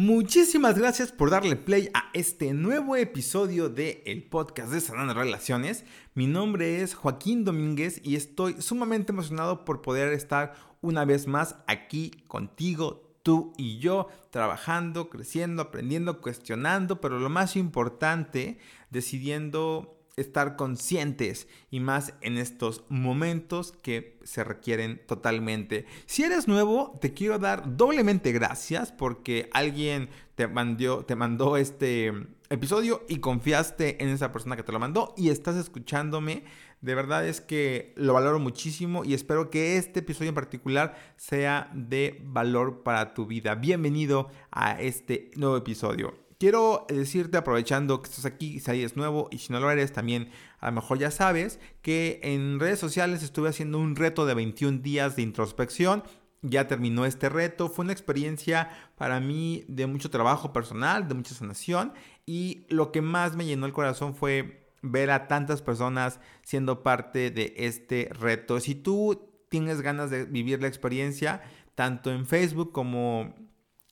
Muchísimas gracias por darle play a este nuevo episodio de el podcast de Sanando Relaciones. Mi nombre es Joaquín Domínguez y estoy sumamente emocionado por poder estar una vez más aquí contigo, tú y yo, trabajando, creciendo, aprendiendo, cuestionando, pero lo más importante, decidiendo estar conscientes y más en estos momentos que se requieren totalmente. Si eres nuevo, te quiero dar doblemente gracias porque alguien te mandó, te mandó este episodio y confiaste en esa persona que te lo mandó y estás escuchándome. De verdad es que lo valoro muchísimo y espero que este episodio en particular sea de valor para tu vida. Bienvenido a este nuevo episodio. Quiero decirte, aprovechando que estás aquí, si es nuevo y si no lo eres, también a lo mejor ya sabes que en redes sociales estuve haciendo un reto de 21 días de introspección. Ya terminó este reto, fue una experiencia para mí de mucho trabajo personal, de mucha sanación y lo que más me llenó el corazón fue ver a tantas personas siendo parte de este reto. Si tú tienes ganas de vivir la experiencia, tanto en Facebook como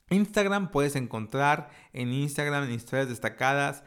Instagram puedes encontrar en Instagram en historias destacadas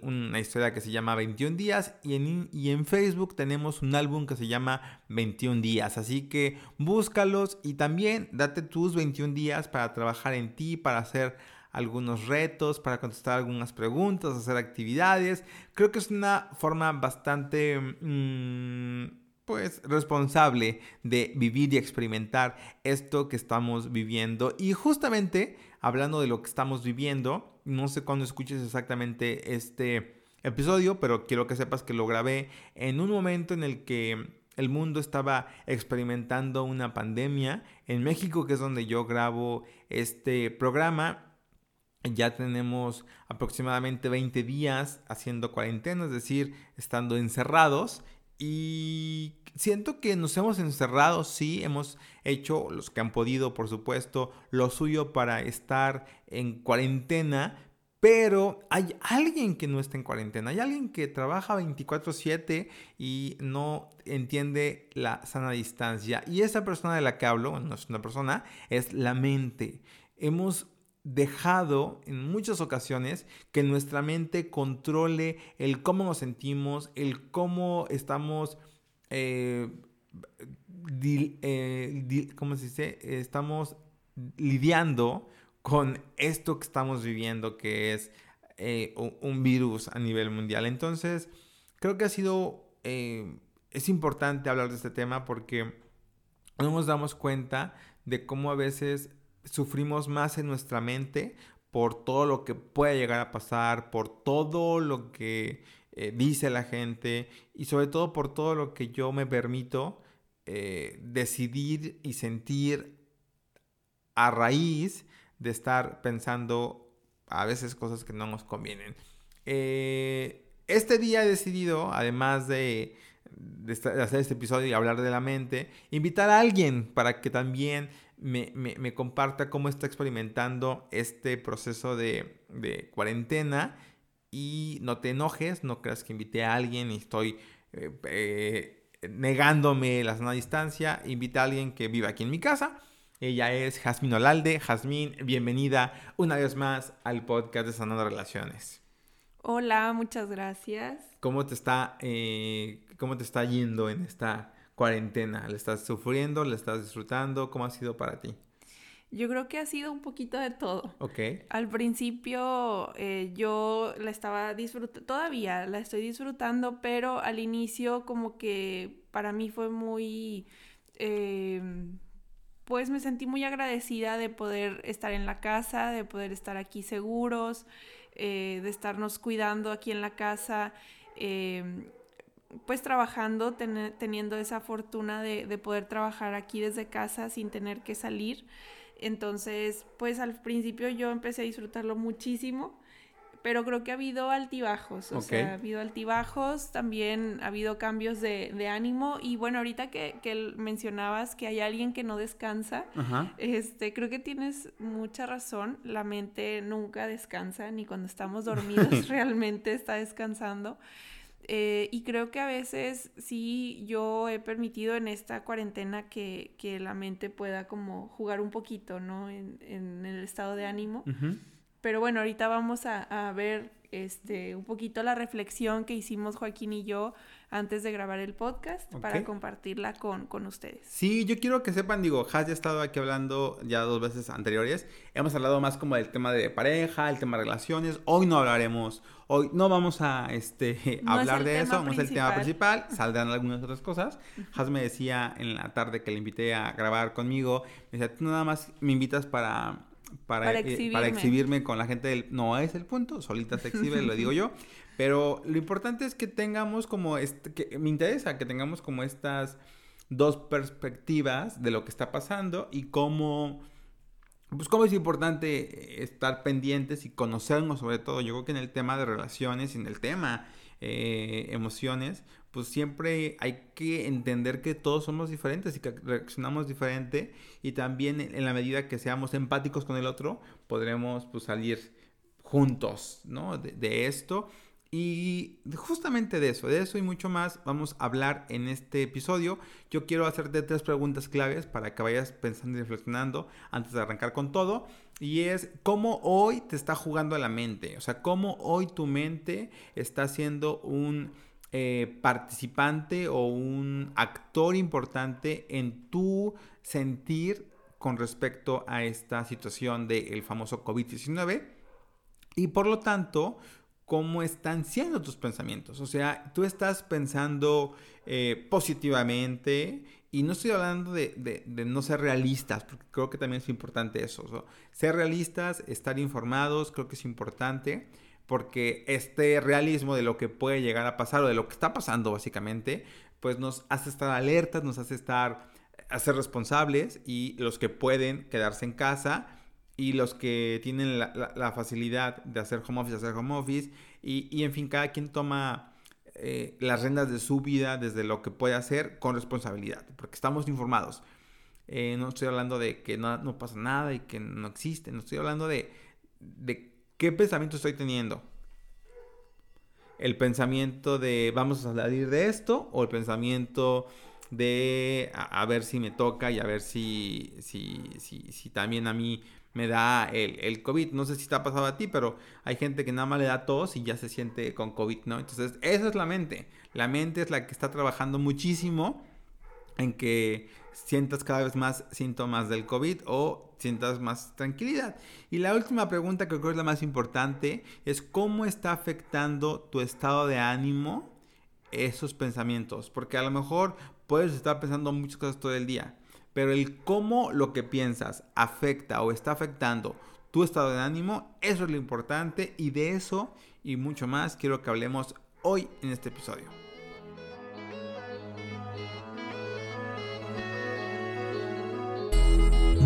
una historia que se llama 21 días y en, y en Facebook tenemos un álbum que se llama 21 días. Así que búscalos y también date tus 21 días para trabajar en ti, para hacer algunos retos, para contestar algunas preguntas, hacer actividades. Creo que es una forma bastante... Mm, pues responsable de vivir y experimentar esto que estamos viviendo. Y justamente hablando de lo que estamos viviendo, no sé cuándo escuches exactamente este episodio, pero quiero que sepas que lo grabé en un momento en el que el mundo estaba experimentando una pandemia. En México, que es donde yo grabo este programa, ya tenemos aproximadamente 20 días haciendo cuarentena, es decir, estando encerrados y siento que nos hemos encerrado, sí, hemos hecho, los que han podido, por supuesto, lo suyo para estar en cuarentena, pero hay alguien que no está en cuarentena, hay alguien que trabaja 24/7 y no entiende la sana distancia. Y esa persona de la que hablo, no es una persona, es la mente. Hemos dejado en muchas ocasiones que nuestra mente controle el cómo nos sentimos, el cómo estamos, eh, eh, ¿cómo se dice? Estamos lidiando con esto que estamos viviendo, que es eh, un virus a nivel mundial. Entonces, creo que ha sido, es importante hablar de este tema porque no nos damos cuenta de cómo a veces sufrimos más en nuestra mente por todo lo que puede llegar a pasar, por todo lo que eh, dice la gente y sobre todo por todo lo que yo me permito eh, decidir y sentir a raíz de estar pensando a veces cosas que no nos convienen. Eh, este día he decidido, además de, de, hacer este episodio y hablar de la mente, invitar a alguien para que también me, comparta cómo está experimentando este proceso de, cuarentena y no te enojes, no creas que invité a alguien y estoy eh, eh, negándome la sana distancia, invita a alguien que vive aquí en mi casa. Ella es Jazmín Olalde. Jazmín, bienvenida una vez más al podcast de Sanando Relaciones. Hola, muchas gracias. ¿Cómo te está, eh, cómo te está yendo en esta cuarentena? ¿Le estás sufriendo? ¿Le estás disfrutando? ¿Cómo ha sido para ti? Yo creo que ha sido un poquito de todo. Ok. Al principio eh, yo la estaba disfrutando, todavía la estoy disfrutando, pero al inicio como que para mí fue muy... Eh, pues me sentí muy agradecida de poder estar en la casa, de poder estar aquí seguros, eh, de estarnos cuidando aquí en la casa pues trabajando, teniendo esa fortuna de, de, poder trabajar aquí desde casa sin tener que salir. Entonces, pues al principio yo empecé a disfrutarlo muchísimo, pero creo que ha habido altibajos, o sea, ha habido altibajos, también ha habido cambios de, de ánimo y bueno, ahorita que, que, mencionabas que hay alguien que no descansa, este, creo que tienes mucha razón, la mente nunca descansa, ni cuando estamos dormidos realmente está descansando. Eh, y creo que a veces sí yo he permitido en esta cuarentena que, la mente pueda como jugar un poquito, ¿no? En, el estado de ánimo. Pero bueno, ahorita vamos a, a ver este, un poquito la reflexión que hicimos Joaquín y yo antes de grabar el podcast para compartirla con, con, ustedes. Sí, yo quiero que sepan, digo, Has ya ha estado aquí hablando ya dos veces anteriores. Hemos hablado más como del tema de pareja, el tema de relaciones. Hoy no hablaremos, hoy no vamos a este, hablar de eso, no es el tema principal, saldrán algunas otras cosas. Has me decía en la tarde que le invité a grabar conmigo, me decía, tú nada más me invitas para para, eh, para, exhibirme. con la gente del... No es el punto, solita se exhibe, lo digo yo. Pero lo importante es que tengamos como... Este, que me interesa que tengamos como estas dos perspectivas de lo que está pasando y cómo... Pues cómo es importante estar pendientes y conocernos sobre todo. Yo creo que en el tema de relaciones y en el tema eh, emociones, pues siempre hay que entender que todos somos diferentes y que reaccionamos diferente y también en la medida que seamos empáticos con el otro, podremos pues salir juntos, ¿no? De, esto. Y justamente de eso, de eso y mucho más vamos a hablar en este episodio. Yo quiero hacerte tres preguntas claves para que vayas pensando y reflexionando antes de arrancar con todo. Y es cómo hoy te está jugando la mente. O sea, cómo hoy tu mente está siendo un eh, participante o un actor importante en tu sentir con respecto a esta situación del famoso COVID-19. Y por lo tanto, cómo están siendo tus pensamientos. O sea, tú estás pensando eh, positivamente y no estoy hablando de, no ser realistas, porque creo que también es importante eso. Ser realistas, estar informados, creo que es importante, porque este realismo de lo que puede llegar a pasar o de lo que está pasando básicamente, pues nos hace estar alertas, nos hace estar, hacer responsables y los que pueden quedarse en casa y los que tienen la, facilidad de hacer home office, hacer home office y, y en fin, cada quien toma eh, las rendas de su vida desde lo que puede hacer con responsabilidad, porque estamos informados. Eh, no estoy hablando de que no, no, pasa nada y que no existe, no estoy hablando de, de qué pensamiento estoy teniendo. El pensamiento de vamos a salir de esto o el pensamiento de a, ver si me toca y a ver si, si, si, también a mí me da el, el, COVID. No sé si te ha pasado a ti, pero hay gente que nada más le da tos y ya se siente con COVID, ¿no? Entonces, esa es la mente. La mente es la que está trabajando muchísimo en que sientas cada vez más síntomas del COVID o sientas más tranquilidad. Y la última pregunta que creo es la más importante es cómo está afectando tu estado de ánimo esos pensamientos. Porque a lo mejor puedes estar pensando muchas cosas todo el día pero el cómo lo que piensas afecta o está afectando tu estado de ánimo, eso es lo importante y de eso y mucho más quiero que hablemos hoy en este episodio.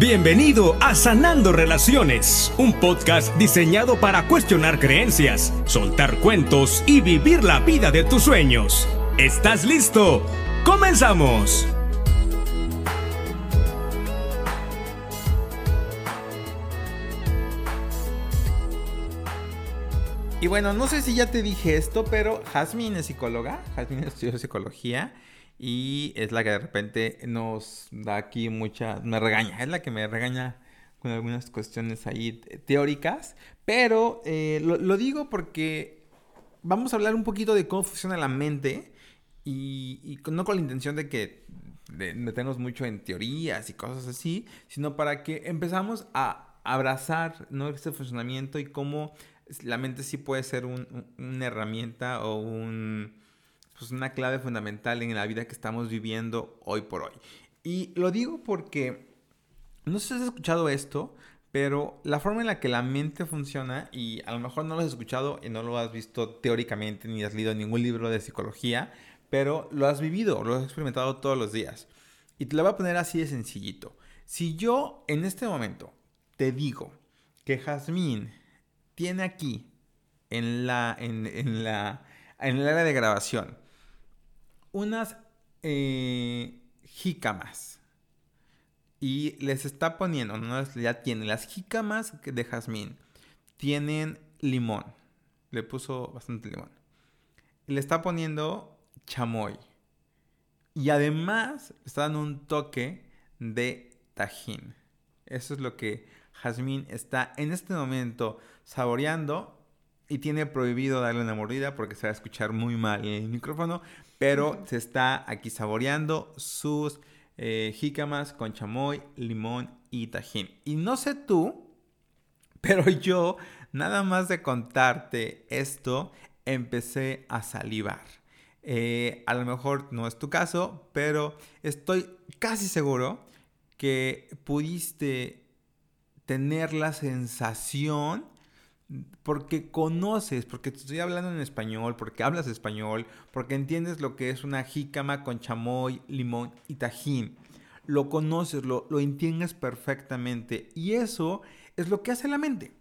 Bienvenido a Sanando Relaciones, un podcast diseñado para cuestionar creencias, soltar cuentos y vivir la vida de tus sueños. ¿Estás listo? ¡Comenzamos! Y bueno, no sé si ya te dije esto, pero Jasmine es psicóloga, Jasmine estudió psicología y es la que de repente nos da aquí mucha, me regaña, es la que me regaña con algunas cuestiones ahí teóricas, pero eh, lo, digo porque vamos a hablar un poquito de cómo funciona la mente y, no con la intención de que metemos mucho en teorías y cosas así, sino para que empezamos a abrazar ¿no? este funcionamiento y cómo la mente sí puede ser una herramienta o un, pues una clave fundamental en la vida que estamos viviendo hoy por hoy. Y lo digo porque, no sé si has escuchado esto, pero la forma en la que la mente funciona, y a lo mejor no lo has escuchado y no lo has visto teóricamente, ni has leído ningún libro de psicología, pero lo has vivido, lo has experimentado todos los días. Y te lo voy a poner así de sencillito. Si yo en este momento te digo que Jazmín tiene aquí, en la, en, la, en el área de grabación, unas eh, jícamas. Y les está poniendo, no ya tiene las jícamas de jazmín. Tienen limón. Le puso bastante limón. Le está poniendo chamoy. Y además está dando un toque de tajín. Eso es lo que Jazmín está en este momento saboreando y tiene prohibido darle una mordida porque se va a escuchar muy mal en el micrófono, pero se está aquí saboreando sus eh, jícamas con chamoy, limón y tajín. Y no sé tú, pero yo, nada más de contarte esto, empecé a salivar. Eh, a lo mejor no es tu caso, pero estoy casi seguro que pudiste tener la sensación porque conoces, porque te estoy hablando en español, porque hablas español, porque entiendes lo que es una jícama con chamoy, limón y tajín. Lo conoces, lo, lo entiendes perfectamente. Y eso es lo que hace la mente.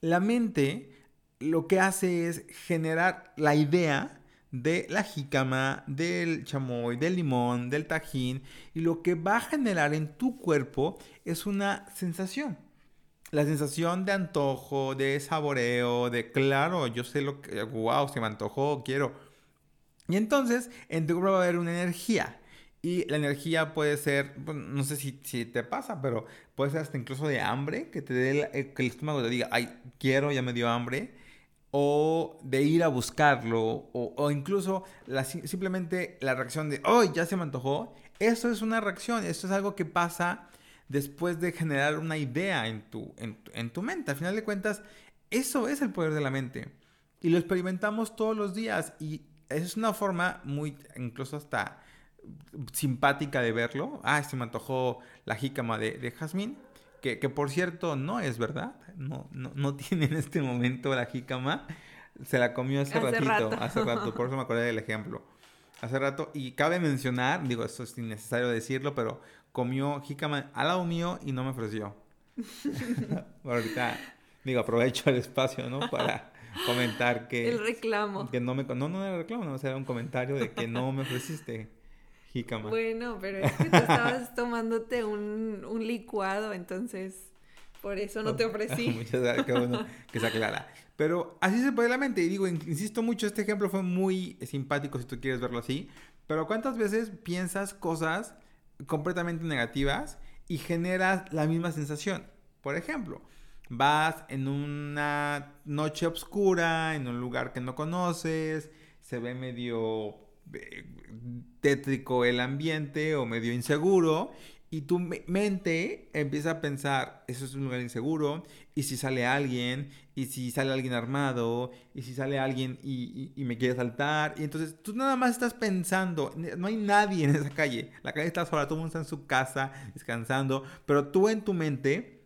La mente lo que hace es generar la idea de la jícama, del chamoy, del limón, del tajín. Y lo que va a generar en tu cuerpo es una sensación la sensación de antojo, de saboreo, de claro, yo sé lo que, wow, se me antojó, quiero. Y entonces en tu cuerpo va a haber una energía. Y la energía puede ser, no sé si, si, te pasa, pero puede ser hasta incluso de hambre, que te dé el, que el estómago te diga, ay, quiero, ya me dio hambre. O de ir a buscarlo, o, o incluso simplemente la reacción de, oh, ya se me antojó. Eso es una reacción, eso es algo que pasa después de generar una idea en tu, en, tu mente. Al final de cuentas, eso es el poder de la mente. Y lo experimentamos todos los días. Y es una forma muy, incluso hasta simpática de verlo. Ah, se me antojó la jícama de, de jazmín. Que, que, por cierto no es verdad. No, no, no, tiene en este momento la jícama. Se la comió hace, ratito. Hace rato. Por eso me acordé del ejemplo. Hace rato. Y cabe mencionar, digo, esto es innecesario decirlo, pero comió jícama al lado mío y no me ofreció. ahorita, digo, aprovecho el espacio, ¿no? Para comentar que... El reclamo. Que no me... No, no era reclamo, no, era un comentario de que no me ofreciste jícama. Bueno, pero es que tú estabas tomándote un, un licuado, entonces... Por eso no te ofrecí. Muchas gracias, qué bueno que se aclara. Pero así se puede la mente. Y digo, insisto mucho, este ejemplo fue muy simpático si tú quieres verlo así. Pero ¿cuántas veces piensas cosas completamente negativas y generas la misma sensación. Por ejemplo, vas en una noche oscura, en un lugar que no conoces, se ve medio eh, tétrico el ambiente o medio inseguro y tu mente empieza a pensar, eso es un lugar inseguro, y si sale alguien, y si sale alguien armado, y si sale alguien y, me quiere saltar, y entonces tú nada más estás pensando, no hay nadie en esa calle, la calle está sola, todo el mundo está en su casa, descansando, pero tú en tu mente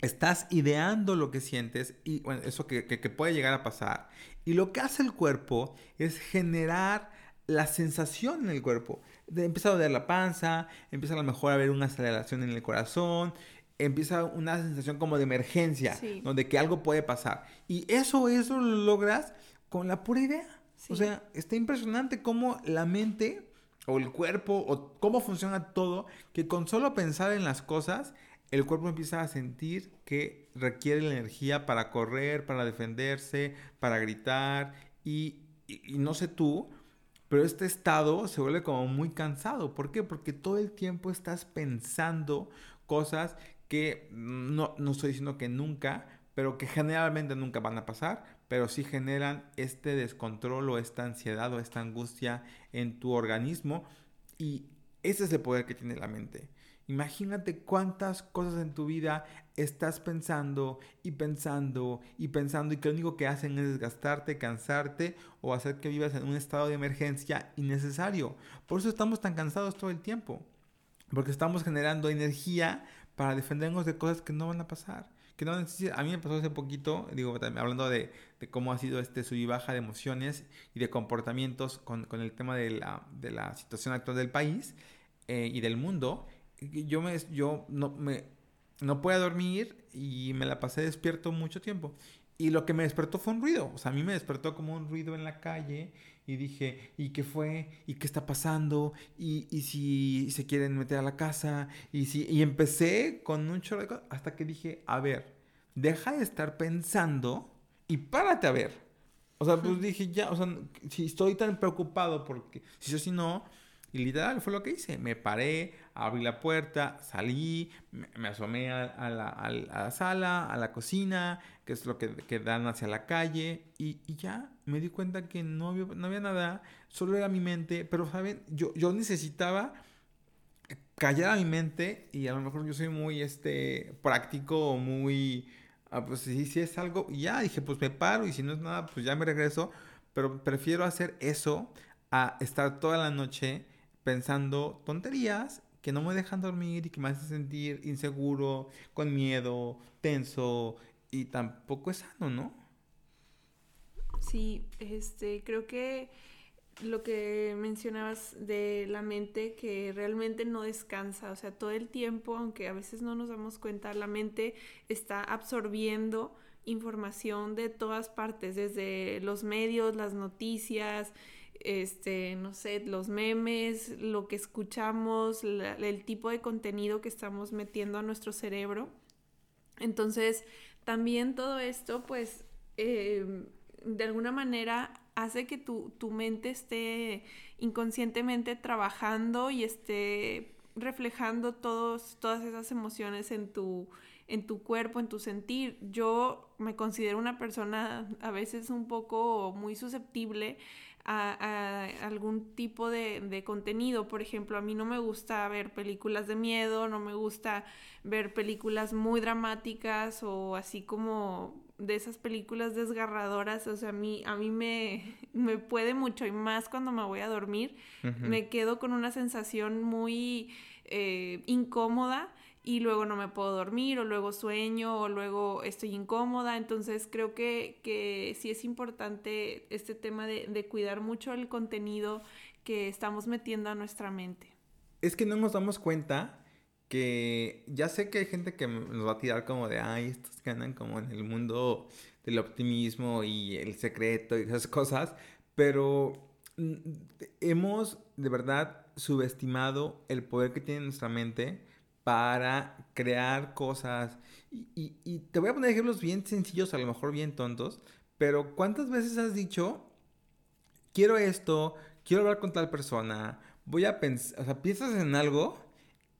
estás ideando lo que sientes y eso que, que puede llegar a pasar. Y lo que hace el cuerpo es generar la sensación en el cuerpo empieza a doler la panza, empieza a lo mejor a haber una aceleración en el corazón, empieza una sensación como de emergencia, donde que algo puede pasar. Y eso, eso lo logras con la pura idea. O sea, está impresionante cómo la mente o el cuerpo o cómo funciona todo, que con solo pensar en las cosas, el cuerpo empieza a sentir que requiere la energía para correr, para defenderse, para gritar. y no sé tú, pero este estado se vuelve como muy cansado. ¿Por qué? Porque todo el tiempo estás pensando cosas que no, no estoy diciendo que nunca, pero que generalmente nunca van a pasar, pero sí generan este descontrol o esta ansiedad o esta angustia en tu organismo. Y ese es el poder que tiene la mente. Imagínate cuántas cosas en tu vida estás pensando y pensando y pensando y que lo único que hacen es desgastarte, cansarte o hacer que vivas en un estado de emergencia innecesario. Por eso estamos tan cansados todo el tiempo. Porque estamos generando energía para defendernos de cosas que no van a pasar. Que no, a mí me pasó hace poquito, digo, hablando de, cómo ha sido este sub y baja de emociones y de comportamientos con, el tema de la, de la situación actual del país eh, y del mundo yo, me, yo no, me, no podía dormir y me la pasé despierto mucho tiempo. Y lo que me despertó fue un ruido. O sea, a mí me despertó como un ruido en la calle. Y dije, ¿y qué fue? ¿Y qué está pasando? ¿Y, y si se quieren meter a la casa? Y, si, y empecé con un chorro de cosas. Hasta que dije, a ver, deja de estar pensando y párate a ver. O sea, pues dije, ya, o sea, si estoy tan preocupado porque si yo si no, y literal fue lo que hice. Me paré abrí la puerta, salí, me, asomé a, la, sala, a la cocina, que es lo que, que dan hacia la calle, y, ya me di cuenta que no había, no había nada, solo era mi mente, pero saben, yo, yo necesitaba callar a mi mente y a lo mejor yo soy muy este, práctico, muy, ah, pues si, si es algo, ya dije, pues me paro y si no es nada, pues ya me regreso, pero prefiero hacer eso a estar toda la noche pensando tonterías que no me dejan dormir y que me hacen sentir inseguro, con miedo, tenso y tampoco es sano, ¿no? Sí, este, creo que lo que mencionabas de la mente que realmente no descansa, o sea, todo el tiempo, aunque a veces no nos damos cuenta, la mente está absorbiendo información de todas partes, desde los medios, las noticias, este, no sé, los memes, lo que escuchamos, el tipo de contenido que estamos metiendo a nuestro cerebro. Entonces, también todo esto, pues, em, de alguna manera hace que tu, tu mente esté inconscientemente trabajando y esté reflejando todos, todas esas emociones en tu, en tu cuerpo, en tu sentir. Yo me considero una persona a veces un poco muy susceptible a, algún tipo de, de, contenido. Por ejemplo, a mí no me gusta ver películas de miedo, no me gusta ver películas muy dramáticas o así como de esas películas desgarradoras, o sea, a mí, a mí me, me puede mucho y más cuando me voy a dormir, me quedo con una sensación muy eh, incómoda y luego no me puedo dormir o luego sueño o luego estoy incómoda. Entonces creo que, que sí es importante este tema de, de, cuidar mucho el contenido que estamos metiendo a nuestra mente. Es que no nos damos cuenta que ya sé que hay gente que nos va a tirar como de, ay, estos que andan como en el mundo del optimismo y el secreto y esas cosas, pero mm, hemos de verdad subestimado el poder que tiene nuestra mente para crear cosas. Y, te voy a poner ejemplos bien sencillos, a lo mejor bien tontos, pero ¿cuántas veces has dicho, quiero esto, quiero hablar con tal persona, voy a pensar, o sea, piensas en algo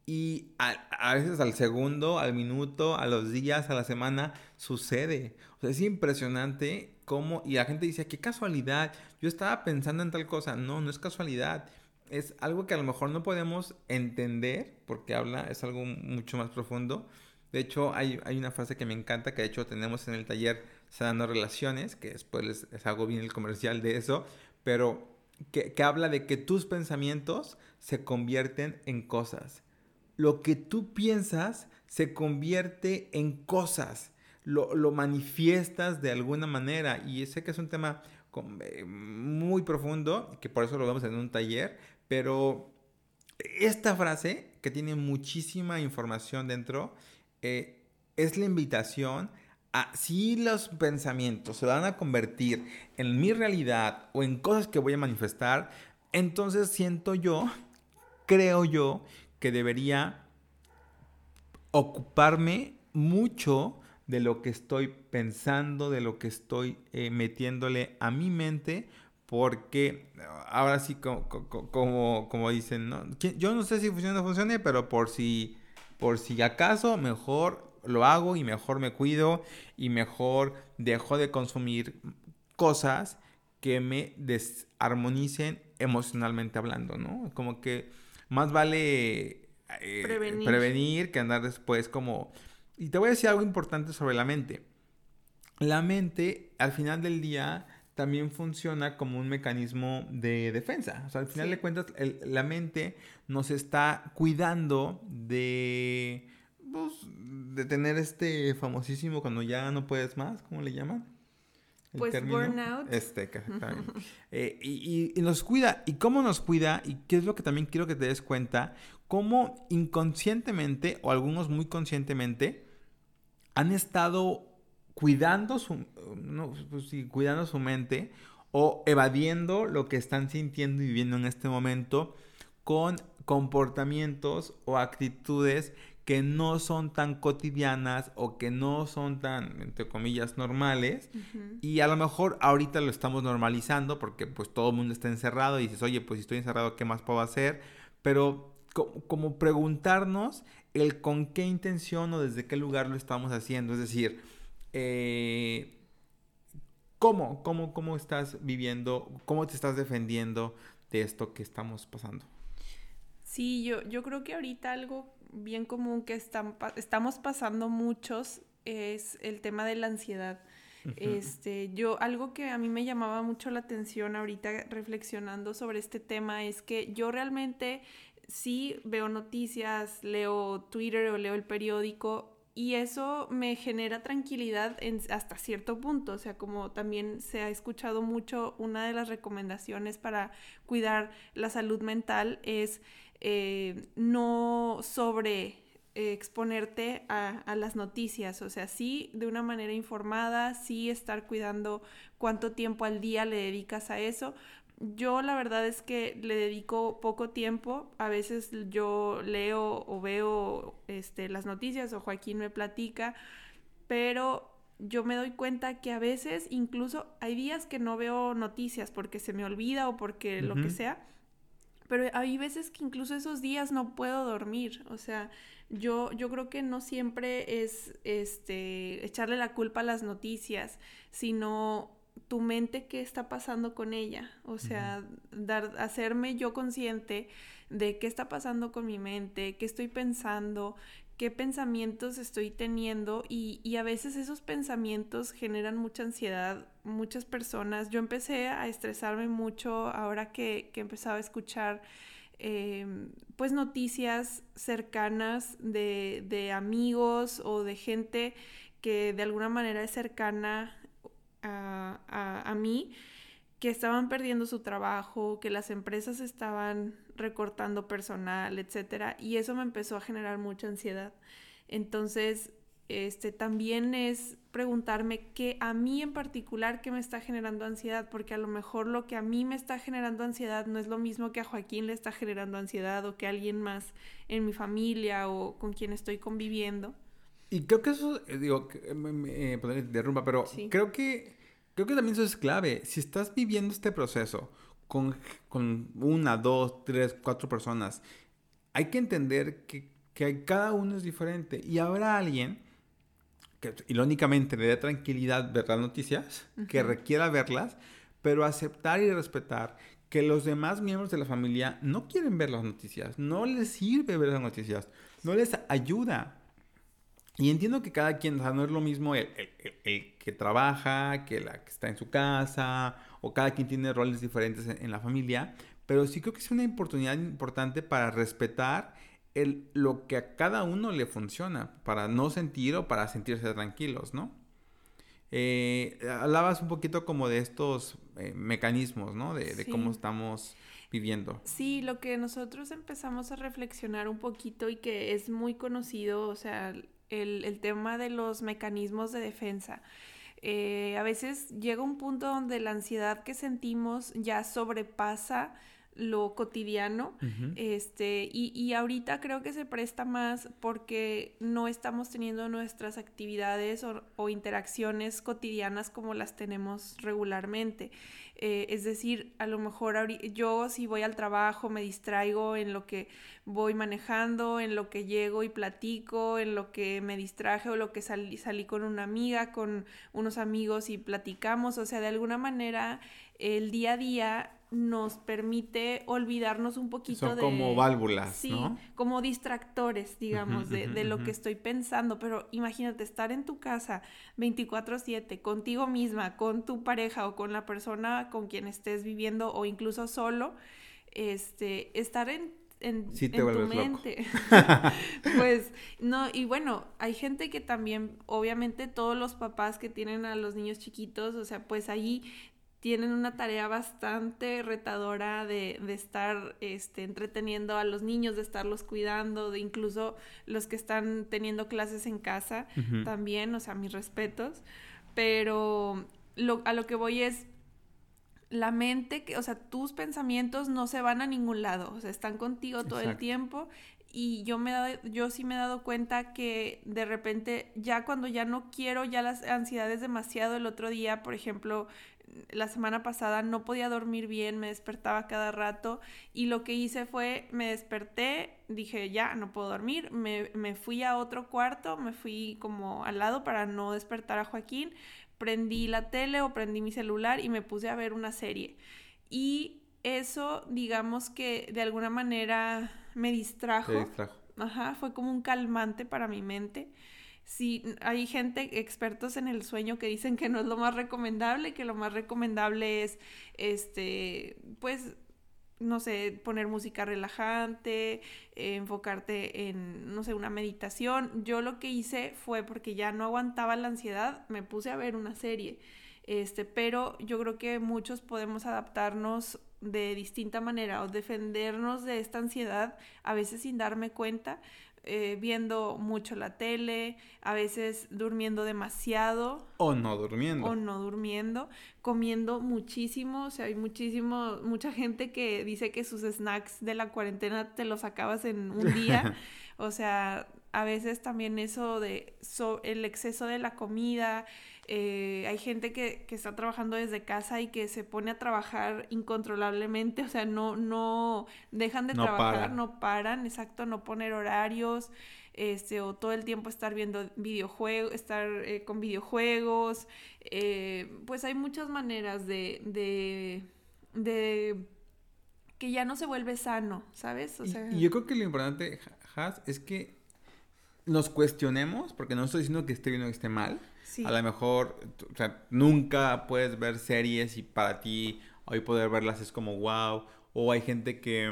y a, veces al segundo, al minuto, a los días, a la semana, sucede. O sea, es impresionante cómo, y la gente dice, qué casualidad, yo estaba pensando en tal cosa, no, no es casualidad es algo que a lo mejor no podemos entender porque habla, es algo mucho más profundo. De hecho, hay, una frase que me encanta, que de hecho tenemos en el taller Sanando Relaciones, que después les, hago bien el comercial de eso, pero que, habla de que tus pensamientos se convierten en cosas. Lo que tú piensas se convierte en cosas. Lo, lo manifiestas de alguna manera. Y sé que es un tema eh, muy profundo, que por eso lo vemos en un taller, pero esta frase, que tiene muchísima información dentro, eh, es la invitación a si los pensamientos se van a convertir en mi realidad o en cosas que voy a manifestar, entonces siento yo, creo yo, que debería ocuparme mucho de lo que estoy pensando, de lo que estoy eh, metiéndole a mi mente, porque ahora sí, como, como, como dicen, ¿no? yo no sé si funciona o no funcione, pero por si, por si acaso, mejor lo hago y mejor me cuido y mejor dejo de consumir cosas que me desarmonicen emocionalmente hablando, ¿no? Como que más vale eh, prevenir. prevenir que andar después como... Y te voy a decir algo importante sobre la mente. La mente, al final del día, también funciona como un mecanismo de defensa. O sea, al final de cuentas, la mente nos está cuidando de, pues, de tener este famosísimo cuando ya no puedes más, ¿cómo le llaman? pues burnout. Este, exactamente. Eh, y, y, nos cuida. ¿Y cómo nos cuida? Y qué es lo que también quiero que te des cuenta. Cómo inconscientemente, o algunos muy conscientemente, han estado cuidando su, pues cuidando su mente o evadiendo lo que están sintiendo y viviendo en este momento con comportamientos o actitudes que no son tan cotidianas o que no son tan, entre comillas, normales. Y a lo mejor ahorita lo estamos normalizando porque pues todo el mundo está encerrado y dices, oye, pues si estoy encerrado, ¿qué más puedo hacer? Pero como preguntarnos el con qué intención o desde qué lugar lo estamos haciendo. Es decir, eh, ¿cómo, cómo, cómo estás viviendo, cómo te estás defendiendo de esto que estamos pasando? Sí, yo, yo creo que ahorita algo bien común que están, estamos pasando muchos es el tema de la ansiedad. Este, yo, algo que a mí me llamaba mucho la atención ahorita reflexionando sobre este tema es que yo realmente sí veo noticias, leo Twitter o leo el periódico y eso me genera tranquilidad hasta cierto punto. O sea, como también se ha escuchado mucho, una de las recomendaciones para cuidar la salud mental es eh, no sobre exponerte a, las noticias, o sea, sí de una manera informada, sí estar cuidando cuánto tiempo al día le dedicas a eso. Yo la verdad es que le dedico poco tiempo, a veces yo leo o veo este, las noticias o Joaquín me platica, pero yo me doy cuenta que a veces incluso hay días que no veo noticias porque se me olvida o porque lo que sea, pero hay veces que incluso esos días no puedo dormir, o sea, yo, yo creo que no siempre es este, echarle la culpa a las noticias, sino tu mente qué está pasando con ella, o sea, dar, hacerme yo consciente de qué está pasando con mi mente, qué estoy pensando, qué pensamientos estoy teniendo. Y, y, a veces esos pensamientos generan mucha ansiedad, muchas personas. Yo empecé a estresarme mucho ahora que, que empezaba a escuchar Em, pues noticias cercanas de, amigos o de gente que de alguna manera es cercana a, a, mí, que estaban perdiendo su trabajo, que las empresas estaban recortando personal, etcétera, y eso me empezó a generar mucha ansiedad. Entonces, este, también es preguntarme qué a mí en particular qué me está generando ansiedad, porque a lo mejor lo que a mí me está generando ansiedad no es lo mismo que a Joaquín le está generando ansiedad o que a alguien más en mi familia o con quien estoy conviviendo. Y creo que eso, eh, digo, eh, me, eh, derrumba, pero creo que creo que también eso es clave. Si estás viviendo este proceso con, con una, dos, tres, cuatro personas, hay que entender que, que cada uno es diferente y habrá alguien que irónicamente le dé tranquilidad ver las noticias, que requiera verlas, pero aceptar y respetar que los demás miembros de la familia no quieren ver las noticias, no les sirve ver las noticias, no les ayuda. Y entiendo que cada quien, o sea, no es lo mismo el, que trabaja, que la que está en su casa, o cada quien tiene roles diferentes en la familia, pero sí creo que es una oportunidad importante para respetar el, lo que a cada uno le funciona para no sentir o para sentirse tranquilos, ¿no? Eh, hablabas un poquito como de estos eh, mecanismos, ¿no? De, cómo estamos viviendo. Sí, lo que nosotros empezamos a reflexionar un poquito y que es muy conocido, o sea, el, tema de los mecanismos de defensa. Eh, a veces llega un punto donde la ansiedad que sentimos ya sobrepasa lo cotidiano. este, y, y, ahorita creo que se presta más porque no estamos teniendo nuestras actividades o, interacciones cotidianas como las tenemos regularmente. Eh, es decir, a lo mejor yo si voy al trabajo me distraigo en lo que voy manejando, en lo que llego y platico, en lo que me distraje o lo que salí, salí con una amiga, con unos amigos y platicamos. O sea, de alguna manera el día a día nos permite olvidarnos un poquito Son como válvulas, sí, como distractores, digamos, de, de, lo que estoy pensando. Pero imagínate estar en tu casa 24/7, contigo misma, con tu pareja o con la persona con quien estés viviendo o incluso solo, este, estar en en, tu mente. pues no, y bueno, hay gente que también, obviamente todos los papás que tienen a los niños chiquitos, o sea, pues ahí tienen una tarea bastante retadora de, estar este, entreteniendo a los niños, de estarlos cuidando, de incluso los que están teniendo clases en casa también, o sea, mis respetos. Pero a lo que voy es, la mente, que, o sea, tus pensamientos no se van a ningún lado, o sea, están contigo todo el tiempo. Y yo, me, yo sí me he dado cuenta que de repente ya cuando ya no quiero, ya las ansiedades demasiado, el otro día, por ejemplo, la semana pasada no podía dormir bien, me despertaba cada rato y lo que hice fue, me desperté, dije, ya, no puedo dormir, me, me fui a otro cuarto, me fui como al lado para no despertar a Joaquín, prendí la tele o prendí mi celular y me puse a ver una serie. Y eso, digamos que de alguna manera me distrajo. distrajo. Ajá, fue como un calmante para mi mente. Sí, hay gente, expertos en el sueño, que dicen que no es lo más recomendable, que lo más recomendable es, este, pues, no sé, poner música relajante, eh, enfocarte en, no sé, una meditación. Yo lo que hice fue porque ya no aguantaba la ansiedad, me puse a ver una serie. Este, pero yo creo que muchos podemos adaptarnos de distinta manera o defendernos de esta ansiedad, a veces sin darme cuenta, eh, viendo mucho la tele, a veces durmiendo demasiado. O no durmiendo. O no durmiendo, comiendo muchísimo, o sea, hay muchísimo, mucha gente que dice que sus snacks de la cuarentena te los acabas en un día, o sea, a veces también eso de el exceso de la comida, eh, hay gente que, que, está trabajando desde casa y que se pone a trabajar incontrolablemente, o sea, no, no dejan de trabajar, no paran, exacto, no poner horarios, este, o todo el tiempo estar viendo videojuegos, estar eh, con videojuegos, eh, pues hay muchas maneras de, de, de, que ya no se vuelve sano, ¿sabes? O sea, y, yo creo que lo importante, Has, es que nos cuestionemos, porque no estoy diciendo que esté bien o que esté mal, a lo mejor, o sea, nunca puedes ver series y para ti hoy poder verlas es como wow. O hay gente que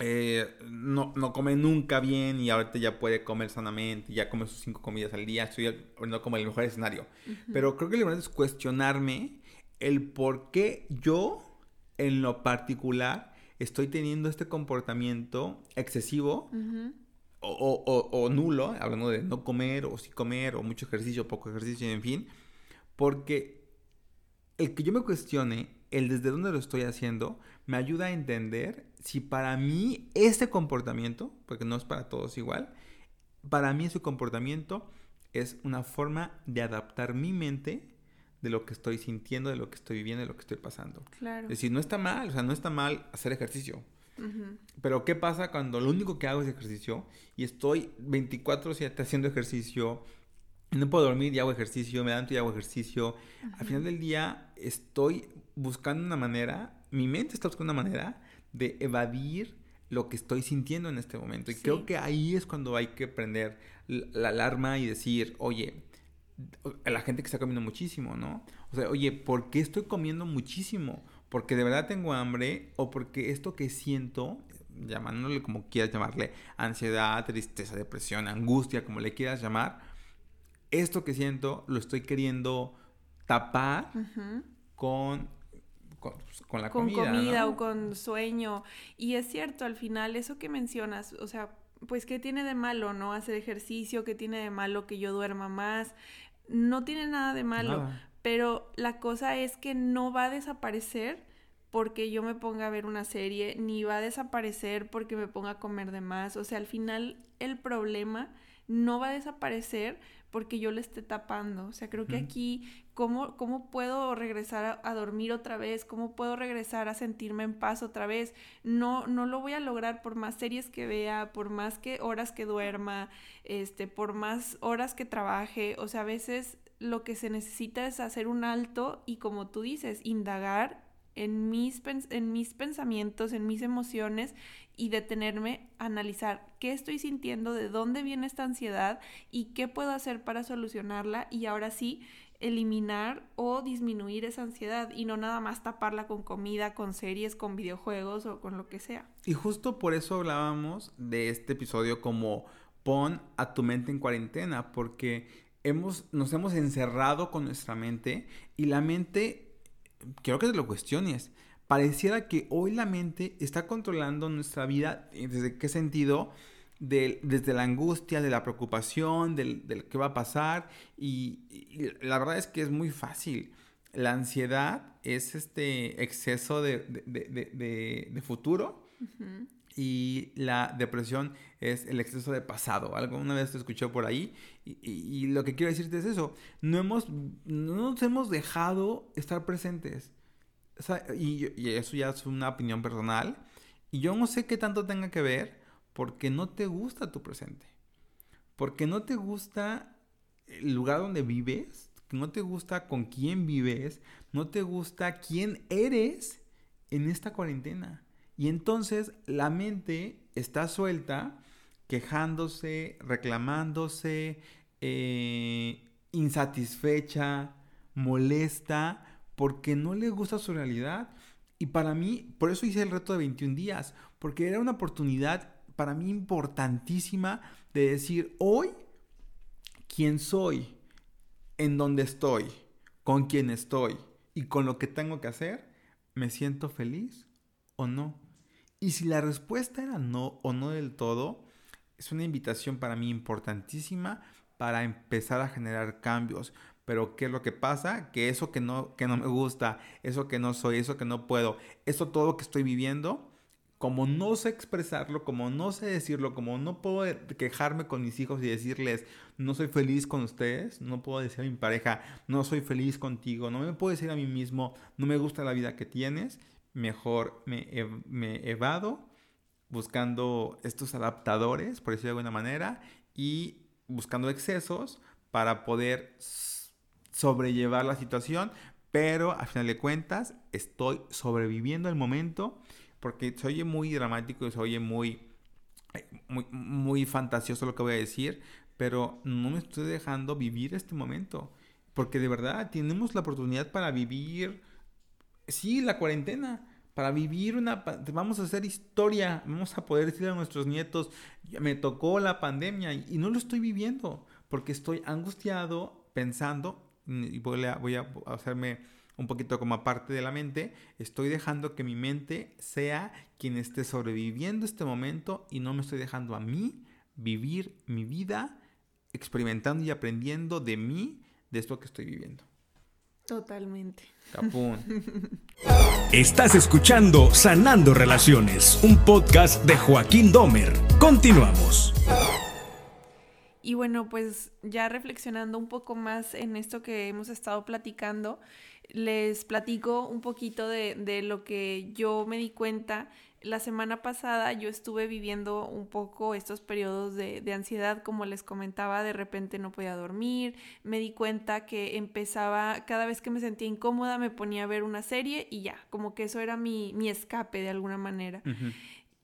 eh, no, come nunca bien y ahorita ya puede comer sanamente, ya come sus cinco comidas al día. Estoy no como el mejor escenario. Pero creo que lo importante es cuestionarme el por qué yo, en lo particular, estoy teniendo este comportamiento excesivo o, nulo, hablando de no comer o sí comer o mucho ejercicio, poco ejercicio, en fin, porque el que yo me cuestione el desde dónde lo estoy haciendo me ayuda a entender si para mí este comportamiento, porque no es para todos igual, para mí ese comportamiento es una forma de adaptar mi mente de lo que estoy sintiendo, de lo que estoy viviendo, de lo que estoy pasando. Claro. Es decir, no está mal, o sea, no está mal hacer ejercicio. Pero ¿qué pasa cuando lo único que hago es ejercicio y estoy 24/7 haciendo ejercicio? No puedo dormir y hago ejercicio, me levanto y hago ejercicio. Al final del día estoy buscando una manera, mi mente está buscando una manera de evadir lo que estoy sintiendo en este momento. Y creo que ahí es cuando hay que prender la alarma y decir, oye, a la gente que está comiendo muchísimo, ¿no? O sea, oye, ¿por qué estoy comiendo muchísimo? Porque de verdad tengo hambre o porque esto que siento, llamándole como quieras llamarle, ansiedad, tristeza, depresión, angustia, como le quieras llamar, esto que siento lo estoy queriendo tapar con, con, la comida. Con comida o con sueño. Y es cierto, al final, eso que mencionas, o sea, pues, ¿qué tiene de malo, no? Hacer ejercicio, ¿qué tiene de malo que yo duerma más? No tiene nada de malo pero la cosa es que no va a desaparecer porque yo me ponga a ver una serie, ni va a desaparecer porque me ponga a comer de más. O sea, al final el problema no va a desaparecer porque yo le esté tapando. O sea, creo que aquí, ¿cómo, cómo puedo regresar a, dormir otra vez? ¿Cómo puedo regresar a sentirme en paz otra vez? No, no lo voy a lograr por más series que vea, por más que horas que duerma, este, por más horas que trabaje. O sea, a veces lo que se necesita es hacer un alto y como tú dices, indagar en mis, en mis pensamientos, en mis emociones y detenerme a analizar qué estoy sintiendo, de dónde viene esta ansiedad y qué puedo hacer para solucionarla y ahora sí eliminar o disminuir esa ansiedad y no nada más taparla con comida, con series, con videojuegos o con lo que sea. Y justo por eso hablábamos de este episodio como pon a tu mente en cuarentena, porque hemos, nos hemos encerrado con nuestra mente y la mente, quiero que te lo cuestiones, pareciera que hoy la mente está controlando nuestra vida, ¿desde qué sentido? desde la angustia, de la preocupación, del, qué va a pasar y, la verdad es que es muy fácil. La ansiedad es este exceso de, futuro y la depresión es el exceso de pasado. Alguna vez te escuché por ahí y, lo que quiero decirte es eso. No, hemos, no nos hemos dejado estar presentes. y, y, eso ya es una opinión personal. Y yo no sé qué tanto tenga que ver porque no te gusta tu presente. Porque no te gusta el lugar donde vives. No te gusta con quién vives. No te gusta quién eres en esta cuarentena. Y entonces la mente está suelta, quejándose, reclamándose, eh, insatisfecha, molesta, porque no le gusta su realidad. Y para mí, por eso hice el reto de 21 días, porque era una oportunidad para mí importantísima de decir, hoy, quién soy, en dónde estoy, con quién estoy y con lo que tengo que hacer, me siento feliz o no. Y si la respuesta era no o no del todo, es una invitación para mí importantísima para empezar a generar cambios. Pero ¿qué es lo que pasa? Que eso que no, que no me gusta, eso que no soy, eso que no puedo, eso todo que estoy viviendo, como no sé expresarlo, como no sé decirlo, como no puedo quejarme con mis hijos y decirles, no soy feliz con ustedes, no puedo decir a mi pareja, no soy feliz contigo, no me puedo decir a mí mismo, no me gusta la vida que tienes, mejor me, me evado buscando estos adaptadores, por decirlo de alguna manera, y buscando excesos para poder sobrellevar la situación, pero a final de cuentas estoy sobreviviendo el momento porque se oye muy dramático y se oye muy, muy, muy fantasioso lo que voy a decir, pero no me estoy dejando vivir este momento, porque de verdad tenemos la oportunidad para vivir sí, la cuarentena, para vivir una... Vamos a hacer historia, vamos a poder decirle a nuestros nietos, me tocó la pandemia y no lo estoy viviendo, porque estoy angustiado pensando, y voy a, voy a hacerme un poquito como aparte de la mente, estoy dejando que mi mente sea quien esté sobreviviendo este momento y no me estoy dejando a mí vivir mi vida experimentando y aprendiendo de mí, de esto que estoy viviendo. Totalmente. Capún. Estás escuchando Sanando Relaciones, un podcast de Joaquín Domer. Continuamos. Y bueno, pues ya reflexionando un poco más en esto que hemos estado platicando, les platico un poquito de, de lo que yo me di cuenta la semana pasada yo estuve viviendo un poco estos periodos de, ansiedad, como les comentaba, de repente no podía dormir, me di cuenta que empezaba, cada vez que me sentía incómoda me ponía a ver una serie y ya, como que eso era mi, escape de alguna manera.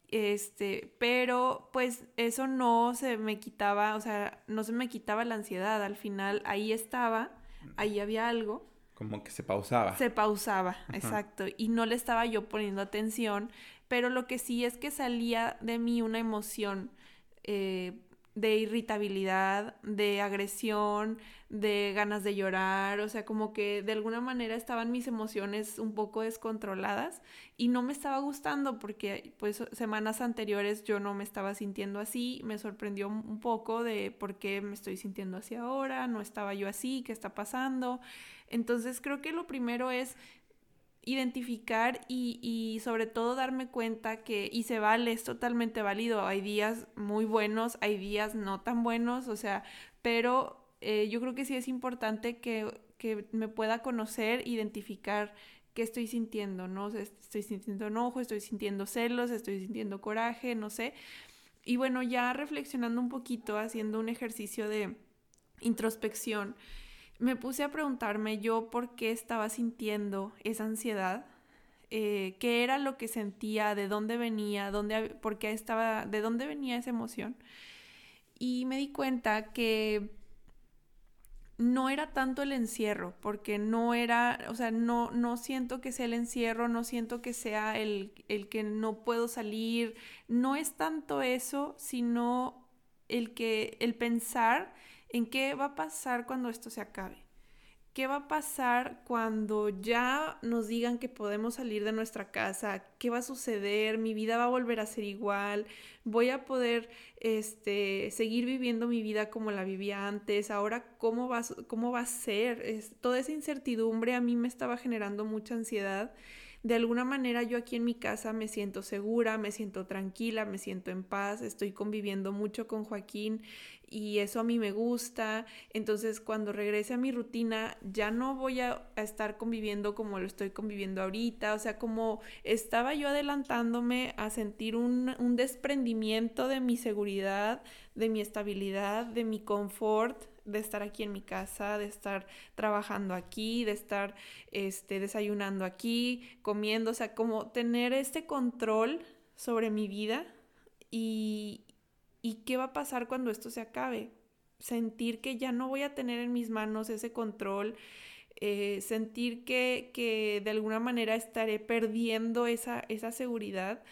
Este, pero pues eso no se me quitaba, o sea, no se me quitaba la ansiedad, al final ahí estaba, ahí había algo. Como que se pausaba. Se pausaba, exacto. Y no le estaba yo poniendo atención pero lo que sí es que salía de mí una emoción eh, de irritabilidad, de agresión, de ganas de llorar, o sea, como que de alguna manera estaban mis emociones un poco descontroladas y no me estaba gustando porque pues semanas anteriores yo no me estaba sintiendo así, me sorprendió un poco de por qué me estoy sintiendo así ahora, no estaba yo así, qué está pasando. Entonces creo que lo primero es identificar y, sobre todo darme cuenta que, y se vale, es totalmente válido, hay días muy buenos, hay días no tan buenos, o sea, pero eh, yo creo que sí es importante que, que, me pueda conocer, identificar qué estoy sintiendo, ¿no? estoy sintiendo enojo, estoy sintiendo celos, estoy sintiendo coraje, no sé. Y bueno, ya reflexionando un poquito, haciendo un ejercicio de introspección, me puse a preguntarme yo por qué estaba sintiendo esa ansiedad, eh, qué era lo que sentía, de dónde venía, dónde, por qué estaba, de dónde venía esa emoción. Y me di cuenta que no era tanto el encierro, porque no era, o sea, no, no siento que sea el encierro, no siento que sea el, el que no puedo salir, no es tanto eso, sino el que, el pensar en qué va a pasar cuando esto se acabe. ¿Qué va a pasar cuando ya nos digan que podemos salir de nuestra casa? ¿Qué va a suceder? ¿Mi vida va a volver a ser igual? ¿Voy a poder este, seguir viviendo mi vida como la vivía antes? Ahora, ¿cómo va, cómo va a ser? Es, toda esa incertidumbre a mí me estaba generando mucha ansiedad. de alguna manera yo aquí en mi casa me siento segura, me siento tranquila, me siento en paz, estoy conviviendo mucho con Joaquín y eso a mí me gusta. Entonces cuando regrese a mi rutina ya no voy a, estar conviviendo como lo estoy conviviendo ahorita. O sea, como estaba yo adelantándome a sentir un, un desprendimiento de mi seguridad, de mi estabilidad, de mi confort de estar aquí en mi casa, de estar trabajando aquí, de estar este, desayunando aquí, comiendo, o sea, como tener este control sobre mi vida y, ¿Y qué va a pasar cuando esto se acabe? Sentir que ya no voy a tener en mis manos ese control, eh, sentir que, que, de alguna manera estaré perdiendo esa, esa seguridad,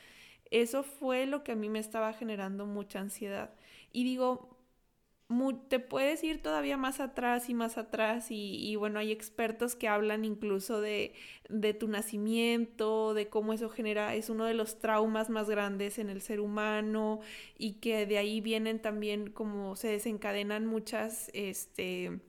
eso fue lo que a mí me estaba generando mucha ansiedad. Y digo, te puedes ir todavía más atrás y más atrás y, bueno, hay expertos que hablan incluso de, de, tu nacimiento, de cómo eso genera, es uno de los traumas más grandes en el ser humano y que de ahí vienen también como se desencadenan muchas, este,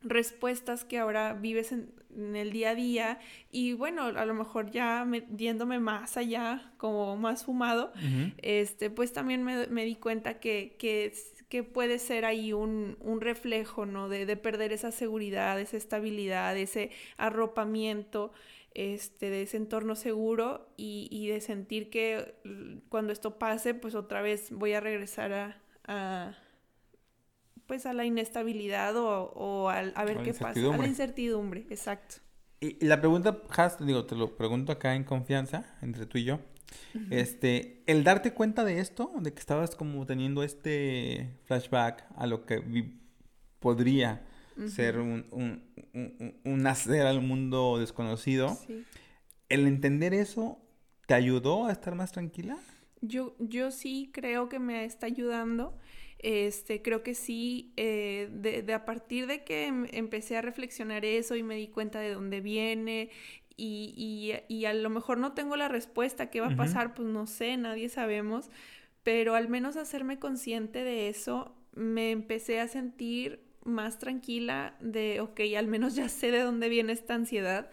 respuestas que ahora vives en, el día a día y bueno, a lo mejor ya me, yéndome más allá, como más fumado, este, pues también me, me di cuenta que, que que puede ser ahí un, reflejo, ¿no? De, perder esa seguridad, esa estabilidad, ese arropamiento, este, de ese entorno seguro y, de sentir que cuando esto pase, pues otra vez voy a regresar a, pues a la inestabilidad o, a, ver qué pasa, a la incertidumbre, exacto. Y, la pregunta, Has, digo, te lo pregunto acá en confianza, entre tú y yo. Este, el darte cuenta de esto, de que estabas como teniendo este flashback a lo que podría ser un, un, nacer al mundo desconocido, el entender eso, ¿te ayudó a estar más tranquila? Yo, yo sí creo que me está ayudando. Este, creo que sí, eh, de, de, a partir de que em, empecé a reflexionar eso y me di cuenta de dónde viene y, y, a lo mejor no tengo la respuesta, ¿qué va a pasar? Pues no sé, nadie sabemos, pero al menos hacerme consciente de eso, me empecé a sentir más tranquila de, ok, al menos ya sé de dónde viene esta ansiedad,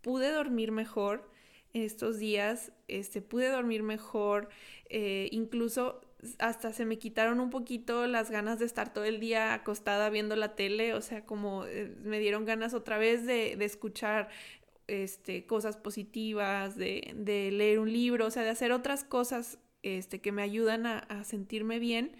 pude dormir mejor estos días, este, pude dormir mejor, eh, incluso hasta se me quitaron un poquito las ganas de estar todo el día acostada viendo la tele, o sea, como eh, me dieron ganas otra vez de, de escuchar este, cosas positivas, de, de, leer un libro, o sea, de hacer otras cosas este, que me ayudan a, sentirme bien,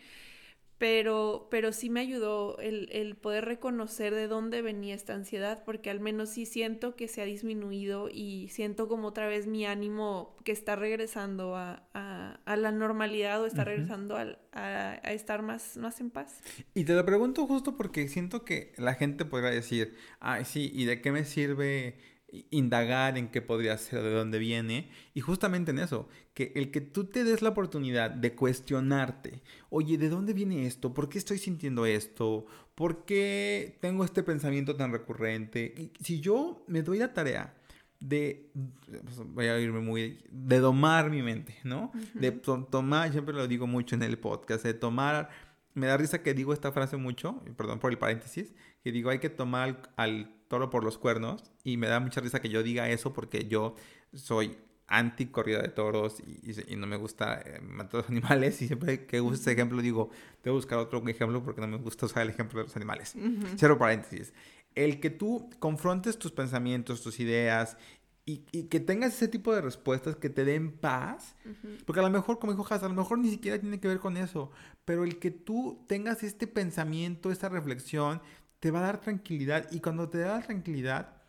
pero, pero sí me ayudó el, el, poder reconocer de dónde venía esta ansiedad, porque al menos sí siento que se ha disminuido y siento como otra vez mi ánimo que está regresando a, a, la normalidad o está regresando a, a, estar más, más en paz. Y te lo pregunto justo porque siento que la gente podrá decir, ay, sí, ¿y de qué me sirve? Indagar en qué podría ser, de dónde viene, y justamente en eso, que el que tú te des la oportunidad de cuestionarte, oye, ¿de dónde viene esto? ¿Por qué estoy sintiendo esto? ¿Por qué tengo este pensamiento tan recurrente? Y si yo me doy la tarea de, pues, voy a irme muy, de domar mi mente, ¿no? De tomar, siempre lo digo mucho en el podcast, de tomar, me da risa que digo esta frase mucho, perdón por el paréntesis, que digo hay que tomar al toro por los cuernos y me da mucha risa que yo diga eso porque yo soy anti corrida de toros y, no me gusta eh, matar a los animales y siempre que uso ese ejemplo digo, debo buscar otro ejemplo porque no me gusta usar el ejemplo de los animales. Cero paréntesis. El que tú confrontes tus pensamientos, tus ideas y, que tengas ese tipo de respuestas que te den paz, porque a lo mejor, como dijo Haas, a lo mejor ni siquiera tiene que ver con eso, pero el que tú tengas este pensamiento, esta reflexión, te va a dar tranquilidad y cuando te da tranquilidad